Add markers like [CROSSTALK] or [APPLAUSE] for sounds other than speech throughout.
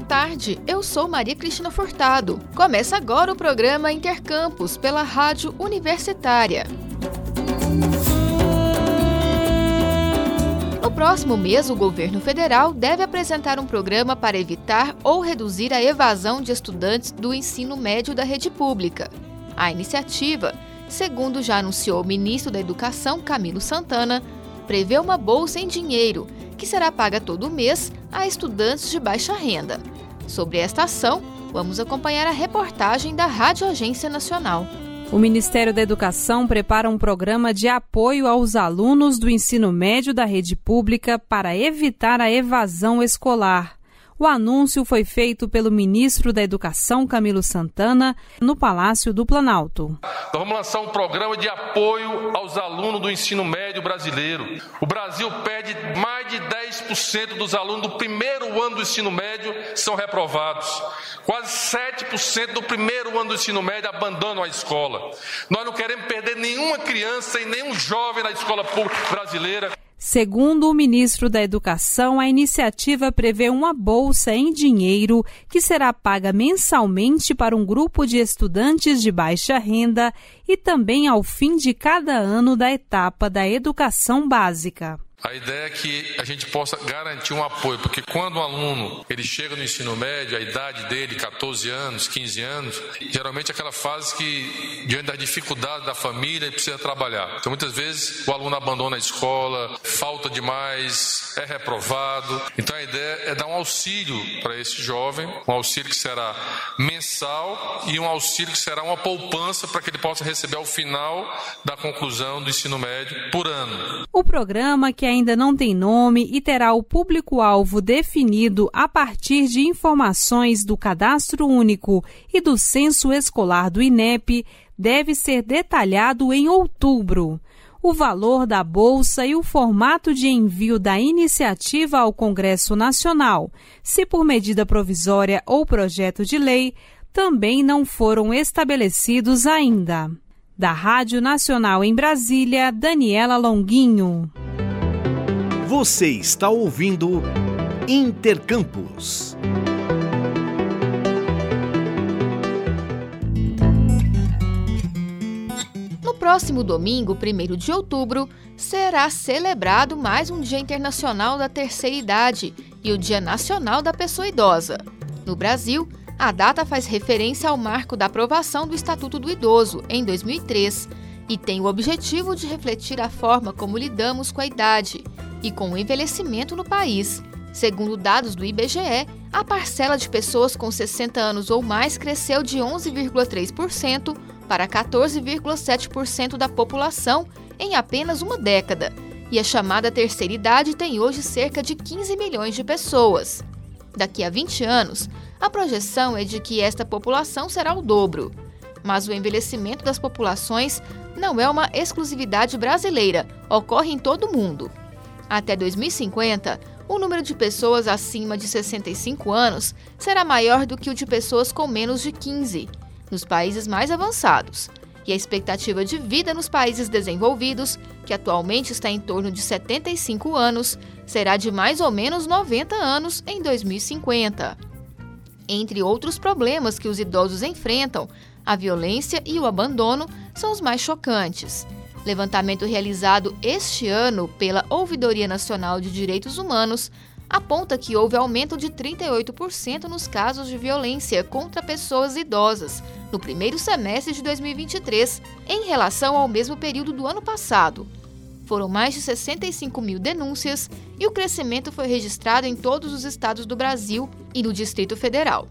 boa tarde. Eu sou Maria Cristina Furtado. Começa agora o programa Intercampus pela Rádio Universitária. No próximo mês, o governo federal deve apresentar um programa para evitar ou reduzir a evasão de estudantes do ensino médio da rede pública. A iniciativa, segundo já anunciou o ministro da Educação, Camilo Santana, prevê uma bolsa em dinheiro que será paga todo mês a estudantes de baixa renda. Sobre esta ação, vamos acompanhar a reportagem da Rádio Agência Nacional. O Ministério da Educação prepara um programa de apoio aos alunos do ensino médio da rede pública para evitar a evasão escolar. O anúncio foi feito pelo ministro da Educação, Camilo Santana, no Palácio do Planalto. Nós vamos lançar um programa de apoio aos alunos do ensino médio brasileiro. O Brasil perde mais de 10% dos alunos do primeiro ano do ensino médio são reprovados. Quase 7% do primeiro ano do ensino médio abandonam a escola. Nós não queremos perder nenhuma criança e nenhum jovem na escola pública brasileira. Segundo o ministro da Educação, a iniciativa prevê uma bolsa em dinheiro que será paga mensalmente para um grupo de estudantes de baixa renda e também ao fim de cada ano da etapa da educação básica. A ideia é que a gente possa garantir um apoio, porque quando o aluno ele chega no ensino médio, a idade dele, 14 anos, 15 anos, geralmente é aquela fase que, diante da dificuldade da família, ele precisa trabalhar. Então, muitas vezes, o aluno abandona a escola, falta demais, é reprovado. Então, a ideia é dar um auxílio para esse jovem, um auxílio que será mensal e um auxílio que será uma poupança para que ele possa receber ao final da conclusão do ensino médio por ano. O programa que ainda não tem nome e terá o público-alvo definido a partir de informações do Cadastro Único e do Censo Escolar do INEP, deve ser detalhado em outubro. O valor da bolsa e o formato de envio da iniciativa ao Congresso Nacional, se por medida provisória ou projeto de lei, também não foram estabelecidos ainda. Da Rádio Nacional em Brasília, Daniela Longuinho. Você está ouvindo Intercampus. No próximo domingo, 1 de outubro, será celebrado mais um Dia Internacional da Terceira Idade e o Dia Nacional da Pessoa Idosa. No Brasil, a data faz referência ao marco da aprovação do Estatuto do Idoso, em 2003, e tem o objetivo de refletir a forma como lidamos com a idade e com o envelhecimento no país. Segundo dados do IBGE, a parcela de pessoas com 60 anos ou mais cresceu de 11,3% para 14,7% da população em apenas uma década, e a chamada terceira idade tem hoje cerca de 15 milhões de pessoas. Daqui a 20 anos, a projeção é de que esta população será o dobro. Mas o envelhecimento das populações não é uma exclusividade brasileira, ocorre em todo o mundo. Até 2050, o número de pessoas acima de 65 anos será maior do que o de pessoas com menos de 15, nos países mais avançados. E a expectativa de vida nos países desenvolvidos, que atualmente está em torno de 75 anos, será de mais ou menos 90 anos em 2050. Entre outros problemas que os idosos enfrentam, a violência e o abandono são os mais chocantes. Levantamento realizado este ano pela Ouvidoria Nacional de Direitos Humanos aponta que houve aumento de 38% nos casos de violência contra pessoas idosas no primeiro semestre de 2023, em relação ao mesmo período do ano passado. Foram mais de 65 mil denúncias e o crescimento foi registrado em todos os estados do Brasil e no Distrito Federal.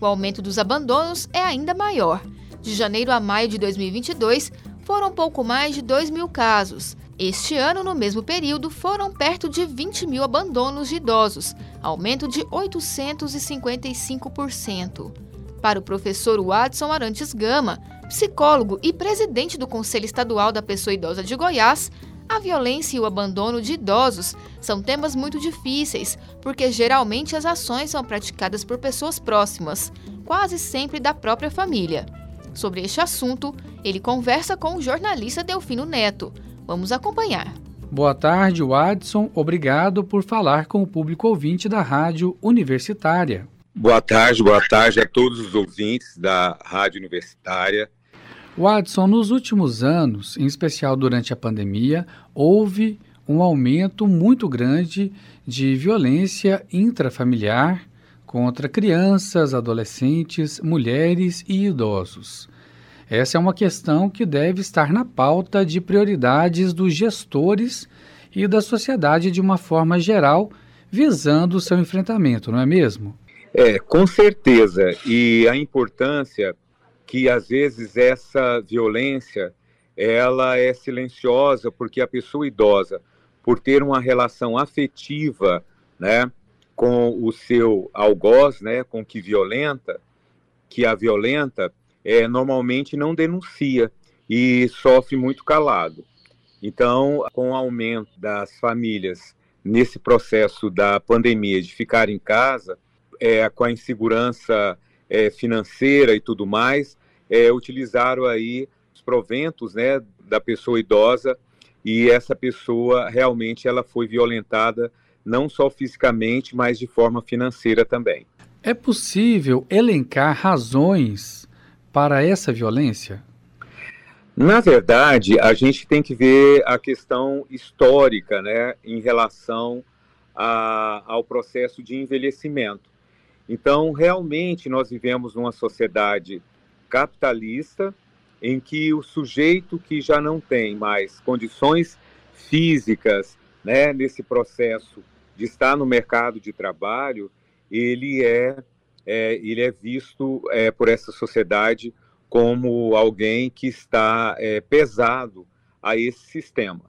O aumento dos abandonos é ainda maior. De janeiro a maio de 2022, foram pouco mais de 2 mil casos. Este ano, no mesmo período, foram perto de 20 mil abandonos de idosos, aumento de 855%. Para o professor Watson Arantes Gama, psicólogo e presidente do Conselho Estadual da Pessoa Idosa de Goiás, a violência e o abandono de idosos são temas muito difíceis, porque geralmente as ações são praticadas por pessoas próximas, quase sempre da própria família. Sobre este assunto, ele conversa com o jornalista Delfino Neto. Vamos acompanhar. Boa tarde, Watson. Obrigado por falar com o público ouvinte da Rádio Universitária. Boa tarde, boa tarde a todos os ouvintes da Rádio Universitária. Watson, nos últimos anos, em especial durante a pandemia, houve um aumento muito grande de violência intrafamiliar contra crianças, adolescentes, mulheres e idosos. Essa é uma questão que deve estar na pauta de prioridades dos gestores e da sociedade de uma forma geral, visando o seu enfrentamento, não é mesmo? É, com certeza. E a importância que às vezes essa violência ela é silenciosa porque a pessoa idosa, por ter uma relação afetiva, né, com o seu algoz, né, com que violenta, que a violenta, é, normalmente não denuncia e sofre muito calado. Então, com o aumento das famílias nesse processo da pandemia de ficar em casa, é, com a insegurança é, financeira e tudo mais, é, utilizaram aí os proventos né, da pessoa idosa e essa pessoa realmente ela foi violentada não só fisicamente, mas de forma financeira também. É possível elencar razões para essa violência? Na verdade, a gente tem que ver a questão histórica, né, em relação a, ao processo de envelhecimento. Então, realmente, nós vivemos numa sociedade capitalista em que o sujeito que já não tem mais condições físicas, né, nesse processo de estar no mercado de trabalho, ele é, é ele é visto é, por essa sociedade como alguém que está é, pesado a esse sistema.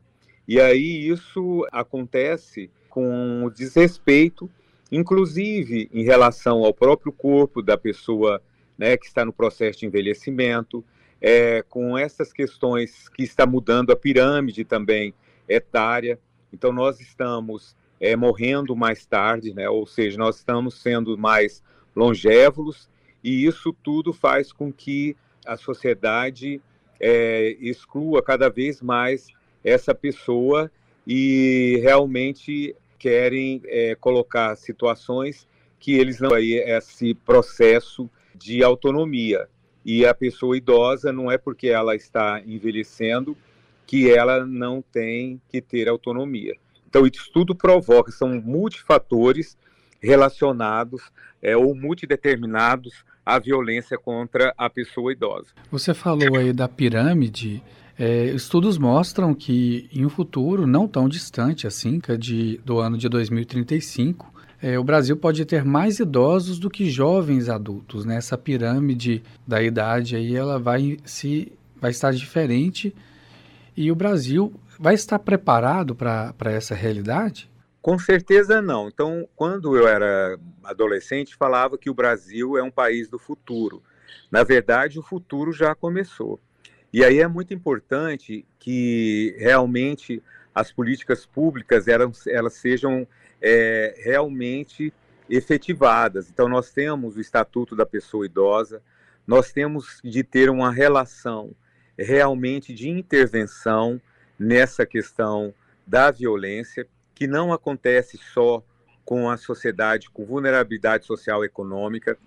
E aí isso acontece com desrespeito, inclusive em relação ao próprio corpo da pessoa né, que está no processo de envelhecimento, é, com essas questões que está mudando a pirâmide também etária. Então nós estamos é, morrendo mais tarde, né, ou seja, nós estamos sendo mais longevos e isso tudo faz com que a sociedade é, exclua cada vez mais essa pessoa e realmente querem é, colocar situações que eles não aí esse processo de autonomia e a pessoa idosa não é porque ela está envelhecendo que ela não tem que ter autonomia. Então isso tudo provoca são multifatores relacionados é, ou multideterminados à violência contra a pessoa idosa. Você falou aí da pirâmide. É, estudos mostram que em um futuro não tão distante assim, é de, do ano de 2035, é, o Brasil pode ter mais idosos do que jovens adultos. Né? Essa pirâmide da idade aí ela vai se vai estar diferente e o Brasil vai estar preparado para essa realidade? Com certeza não. Então, quando eu era adolescente, falava que o Brasil é um país do futuro. Na verdade, o futuro já começou. E aí é muito importante que realmente as políticas públicas elas, elas sejam é, realmente efetivadas. Então, nós temos o Estatuto da Pessoa Idosa, nós temos de ter uma relação realmente de intervenção nessa questão da violência que não acontece só com a sociedade com vulnerabilidade social e econômica,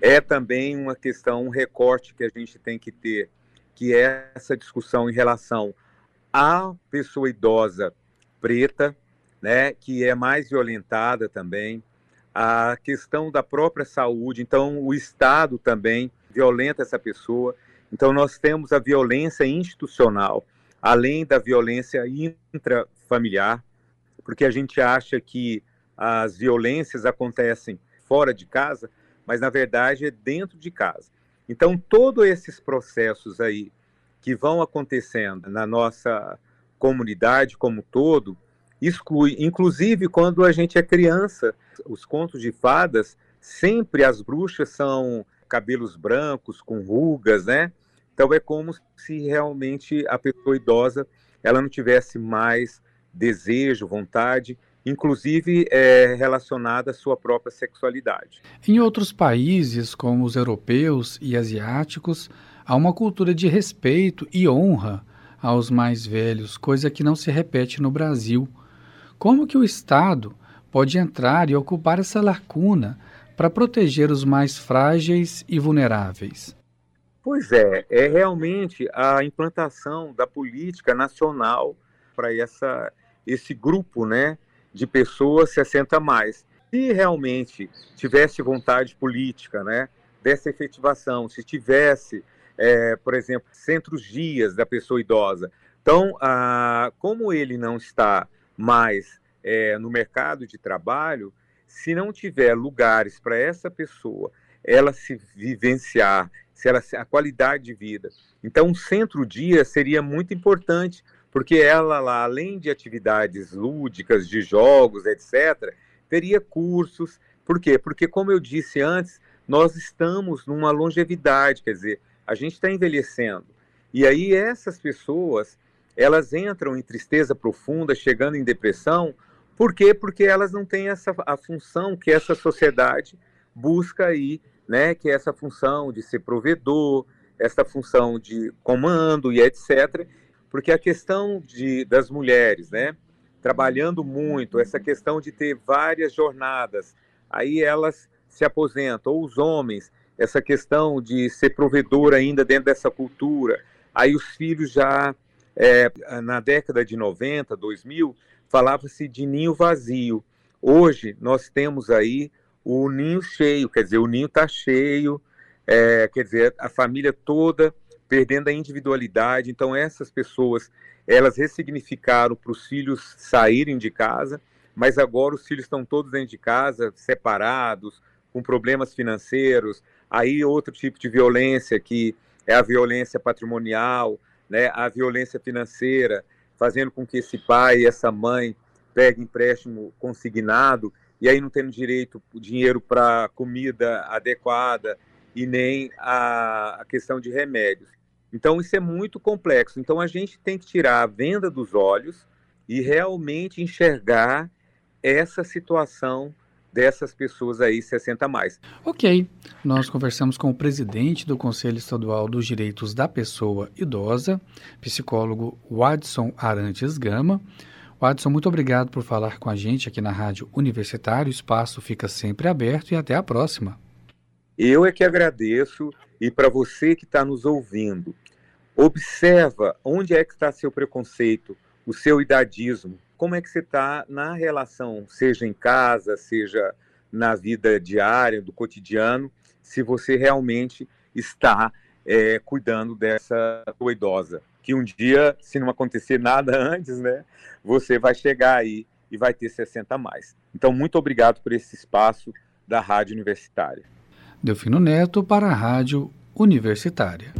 é também uma questão, um recorte que a gente tem que ter, que é essa discussão em relação à pessoa idosa preta, né, que é mais violentada também, a questão da própria saúde, então o Estado também violenta essa pessoa. Então nós temos a violência institucional, além da violência intrafamiliar, porque a gente acha que as violências acontecem fora de casa, mas na verdade é dentro de casa. Então, todos esses processos aí que vão acontecendo na nossa comunidade como todo, exclui, inclusive quando a gente é criança, os contos de fadas, sempre as bruxas são cabelos brancos, com rugas, né? Então é como se realmente a pessoa idosa ela não tivesse mais desejo, vontade, inclusive é, relacionada à sua própria sexualidade. Em outros países, como os europeus e asiáticos, há uma cultura de respeito e honra aos mais velhos, coisa que não se repete no Brasil. Como que o Estado pode entrar e ocupar essa lacuna para proteger os mais frágeis e vulneráveis? Pois é, é realmente a implantação da política nacional para essa esse grupo, né, de pessoas 60 mais. Se realmente tivesse vontade política, né, dessa efetivação, se tivesse, é, por exemplo, centros dias da pessoa idosa. Então, ah, como ele não está mais é, no mercado de trabalho, se não tiver lugares para essa pessoa, ela se vivenciar, se a qualidade de vida. Então, um centro-dia seria muito importante, porque ela lá, além de atividades lúdicas, de jogos, etc., teria cursos. Por quê? Porque, como eu disse antes, nós estamos numa longevidade, quer dizer, a gente está envelhecendo. E aí essas pessoas, elas entram em tristeza profunda, chegando em depressão, por quê? Porque elas não têm essa a função que essa sociedade busca aí, né, que é essa função de ser provedor, essa função de comando e etc. Porque a questão de, das mulheres, né, trabalhando muito, essa questão de ter várias jornadas, aí elas se aposentam, ou os homens, essa questão de ser provedor ainda dentro dessa cultura, aí os filhos já, é, na década de 90, 2000, falava-se de ninho vazio. Hoje nós temos aí o ninho cheio, quer dizer, o ninho está cheio, é, quer dizer, a família toda perdendo a individualidade. Então essas pessoas elas ressignificaram para os filhos saírem de casa, mas agora os filhos estão todos dentro de casa, separados, com problemas financeiros. Aí outro tipo de violência que é a violência patrimonial, né, a violência financeira, fazendo com que esse pai e essa mãe peguem empréstimo consignado e aí não tendo direito dinheiro para comida adequada e nem a, a questão de remédios. Então, isso é muito complexo. Então, a gente tem que tirar a venda dos olhos e realmente enxergar essa situação dessas pessoas aí 60 mais. Ok, nós conversamos com o presidente do Conselho Estadual dos Direitos da Pessoa Idosa, psicólogo Wadson Arantes Gama. Wadson, muito obrigado por falar com a gente aqui na Rádio Universitário. O espaço fica sempre aberto e até a próxima. Eu é que agradeço e para você que está nos ouvindo, observa onde é que está seu preconceito, o seu idadismo, como é que você está na relação, seja em casa, seja na vida diária, do cotidiano, se você realmente está é, cuidando dessa idosa. Que um dia, se não acontecer nada [LAUGHS] antes, né, você vai chegar aí e vai ter 60 a mais. Então, muito obrigado por esse espaço da Rádio Universitária. Delfino Neto para a Rádio Universitária.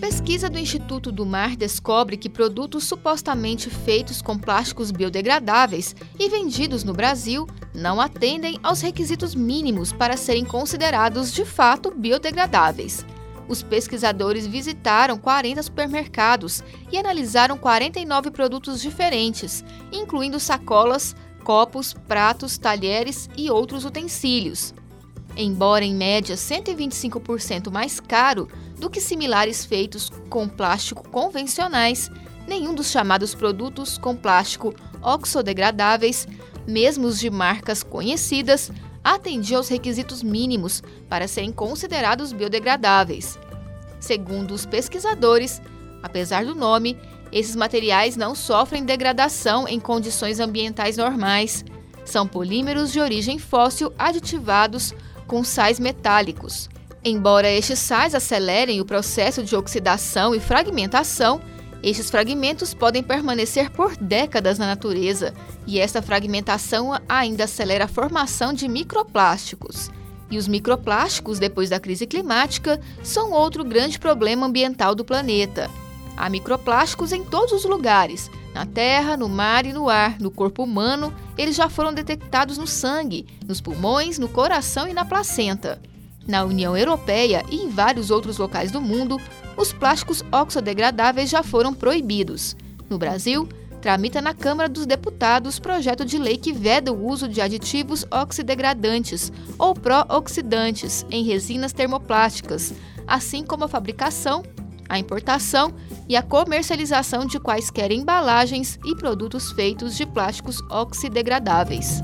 Pesquisa do Instituto do Mar descobre que produtos supostamente feitos com plásticos biodegradáveis e vendidos no Brasil não atendem aos requisitos mínimos para serem considerados de fato biodegradáveis. Os pesquisadores visitaram 40 supermercados e analisaram 49 produtos diferentes, incluindo sacolas, copos, pratos, talheres e outros utensílios. Embora em média 125% mais caro do que similares feitos com plástico convencionais, nenhum dos chamados produtos com plástico oxodegradáveis, mesmo os de marcas conhecidas, atendia aos requisitos mínimos para serem considerados biodegradáveis. Segundo os pesquisadores, apesar do nome, esses materiais não sofrem degradação em condições ambientais normais. São polímeros de origem fóssil aditivados com sais metálicos. Embora estes sais acelerem o processo de oxidação e fragmentação, estes fragmentos podem permanecer por décadas na natureza, e esta fragmentação ainda acelera a formação de microplásticos. E os microplásticos, depois da crise climática, são outro grande problema ambiental do planeta. Há microplásticos em todos os lugares, na terra, no mar e no ar. No corpo humano, eles já foram detectados no sangue, nos pulmões, no coração e na placenta. Na União Europeia e em vários outros locais do mundo, os plásticos oxodegradáveis já foram proibidos. No Brasil, tramita na Câmara dos Deputados projeto de lei que veda o uso de aditivos oxidegradantes ou pró-oxidantes em resinas termoplásticas, assim como a fabricação, a importação e a comercialização de quaisquer embalagens e produtos feitos de plásticos oxidegradáveis.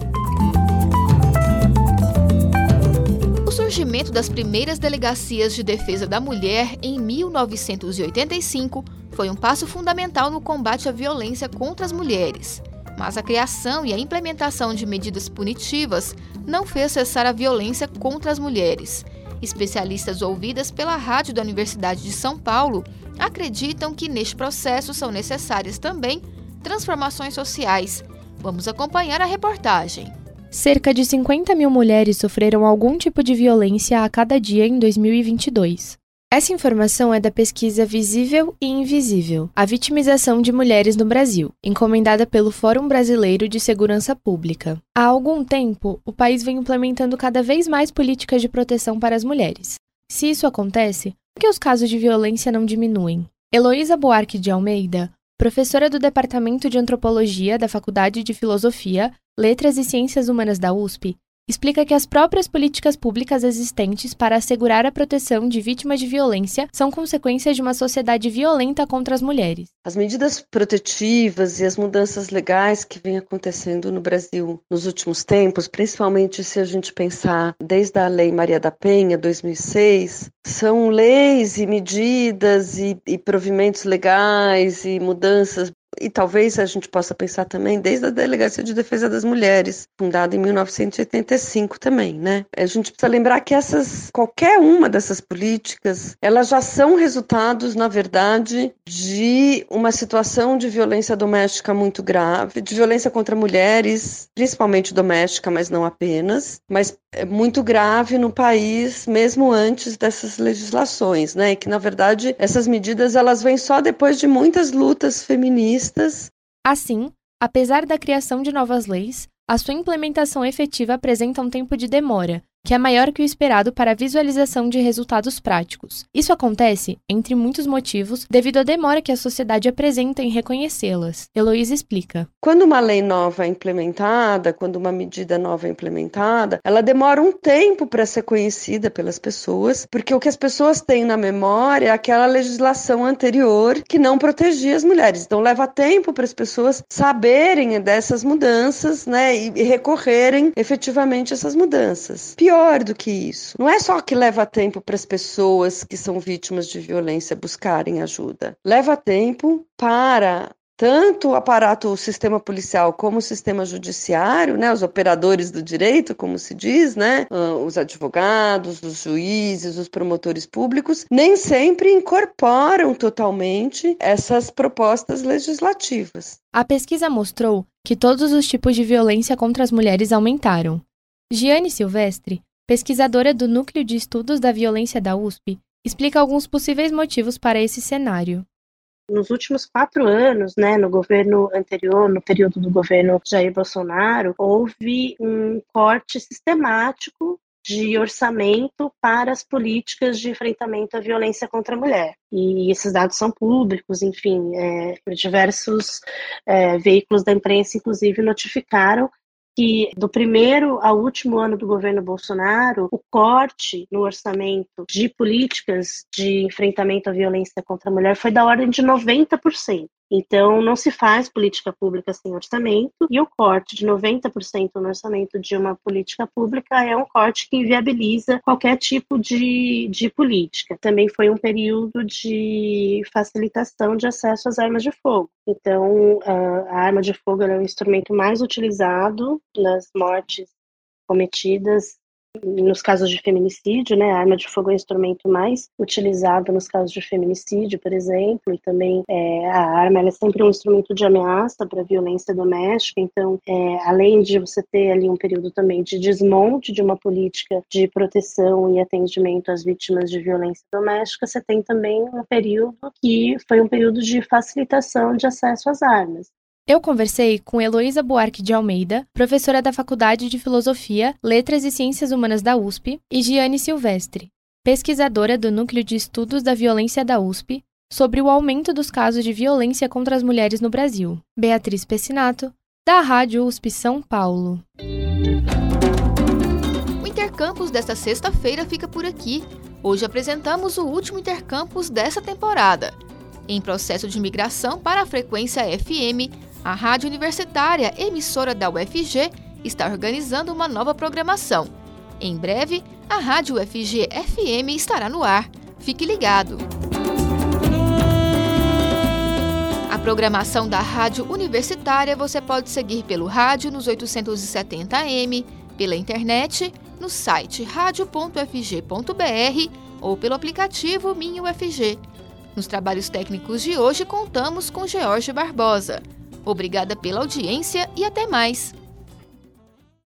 Surgimento das primeiras delegacias de defesa da mulher em 1985 foi um passo fundamental no combate à violência contra as mulheres. Mas a criação e a implementação de medidas punitivas não fez cessar a violência contra as mulheres. Especialistas ouvidas pela rádio da Universidade de São Paulo acreditam que neste processo são necessárias também transformações sociais. Vamos acompanhar a reportagem. Cerca de 50 mil mulheres sofreram algum tipo de violência a cada dia em 2022. Essa informação é da pesquisa Visível e Invisível, a vitimização de mulheres no Brasil, encomendada pelo Fórum Brasileiro de Segurança Pública. Há algum tempo, o país vem implementando cada vez mais políticas de proteção para as mulheres. Se isso acontece, por que os casos de violência não diminuem? Heloísa Buarque de Almeida, professora do Departamento de Antropologia da Faculdade de Filosofia, Letras e Ciências Humanas da USP, explica que as próprias políticas públicas existentes para assegurar a proteção de vítimas de violência são consequências de uma sociedade violenta contra as mulheres. As medidas protetivas e as mudanças legais que vêm acontecendo no Brasil nos últimos tempos, principalmente se a gente pensar desde a Lei Maria da Penha, 2006, são leis e medidas e, e provimentos legais e mudanças e talvez a gente possa pensar também desde a Delegacia de Defesa das Mulheres, fundada em 1985 também, né? A gente precisa lembrar que essas, qualquer uma dessas políticas, elas já são resultados, na verdade, de uma situação de violência doméstica muito grave, de violência contra mulheres, principalmente doméstica, mas não apenas, mas é muito grave no país, mesmo antes dessas legislações, né? E que na verdade essas medidas elas vêm só depois de muitas lutas feministas. Assim, apesar da criação de novas leis, a sua implementação efetiva apresenta um tempo de demora, que é maior que o esperado para a visualização de resultados práticos. Isso acontece, entre muitos motivos, devido à demora que a sociedade apresenta em reconhecê-las. Heloísa explica. Quando uma lei nova é implementada, quando uma medida nova é implementada, ela demora um tempo para ser conhecida pelas pessoas, porque o que as pessoas têm na memória é aquela legislação anterior que não protegia as mulheres. Então leva tempo para as pessoas saberem dessas mudanças, né, e recorrerem efetivamente a essas mudanças. Pior pior do que isso. Não é só que leva tempo para as pessoas que são vítimas de violência buscarem ajuda. Leva tempo para tanto o aparato, o sistema policial, como o sistema judiciário, né, os operadores do direito, como se diz, né, ah, os advogados, os juízes, os promotores públicos, nem sempre incorporam totalmente essas propostas legislativas. A pesquisa mostrou que todos os tipos de violência contra as mulheres aumentaram. Giane Silvestre, pesquisadora do Núcleo de Estudos da Violência da USP, explica alguns possíveis motivos para esse cenário. Nos últimos quatro anos, né, no governo anterior, no período do governo Jair Bolsonaro, houve um corte sistemático de orçamento para as políticas de enfrentamento à violência contra a mulher. E esses dados são públicos, enfim, é, diversos é, veículos da imprensa, inclusive, notificaram que do primeiro ao último ano do governo Bolsonaro, o corte no orçamento de políticas de enfrentamento à violência contra a mulher foi da ordem de 90%. Então, não se faz política pública sem orçamento, e o corte de 90% no orçamento de uma política pública é um corte que inviabiliza qualquer tipo de, de política. Também foi um período de facilitação de acesso às armas de fogo. Então, a arma de fogo é o instrumento mais utilizado nas mortes cometidas nos casos de feminicídio, né, a arma de fogo é o instrumento mais utilizado nos casos de feminicídio, por exemplo, e também é, a arma é sempre um instrumento de ameaça para violência doméstica, então, é, além de você ter ali um período também de desmonte de uma política de proteção e atendimento às vítimas de violência doméstica, você tem também um período que foi um período de facilitação de acesso às armas. Eu conversei com Heloísa Buarque de Almeida, professora da Faculdade de Filosofia, Letras e Ciências Humanas da USP, e Giane Silvestre, pesquisadora do Núcleo de Estudos da Violência da USP, sobre o aumento dos casos de violência contra as mulheres no Brasil. Beatriz Pessinato, da Rádio USP São Paulo. O Intercampus desta sexta-feira fica por aqui. Hoje apresentamos o último Intercampus dessa temporada. Em processo de migração para a frequência FM, a Rádio Universitária, emissora da UFG, está organizando uma nova programação. Em breve, a Rádio FG FM estará no ar. Fique ligado! A programação da Rádio Universitária você pode seguir pelo rádio nos 870m, pela internet, no site radio.fg.br ou pelo aplicativo Minho UFG. Nos trabalhos técnicos de hoje contamos com George Barbosa. Obrigada pela audiência e até mais!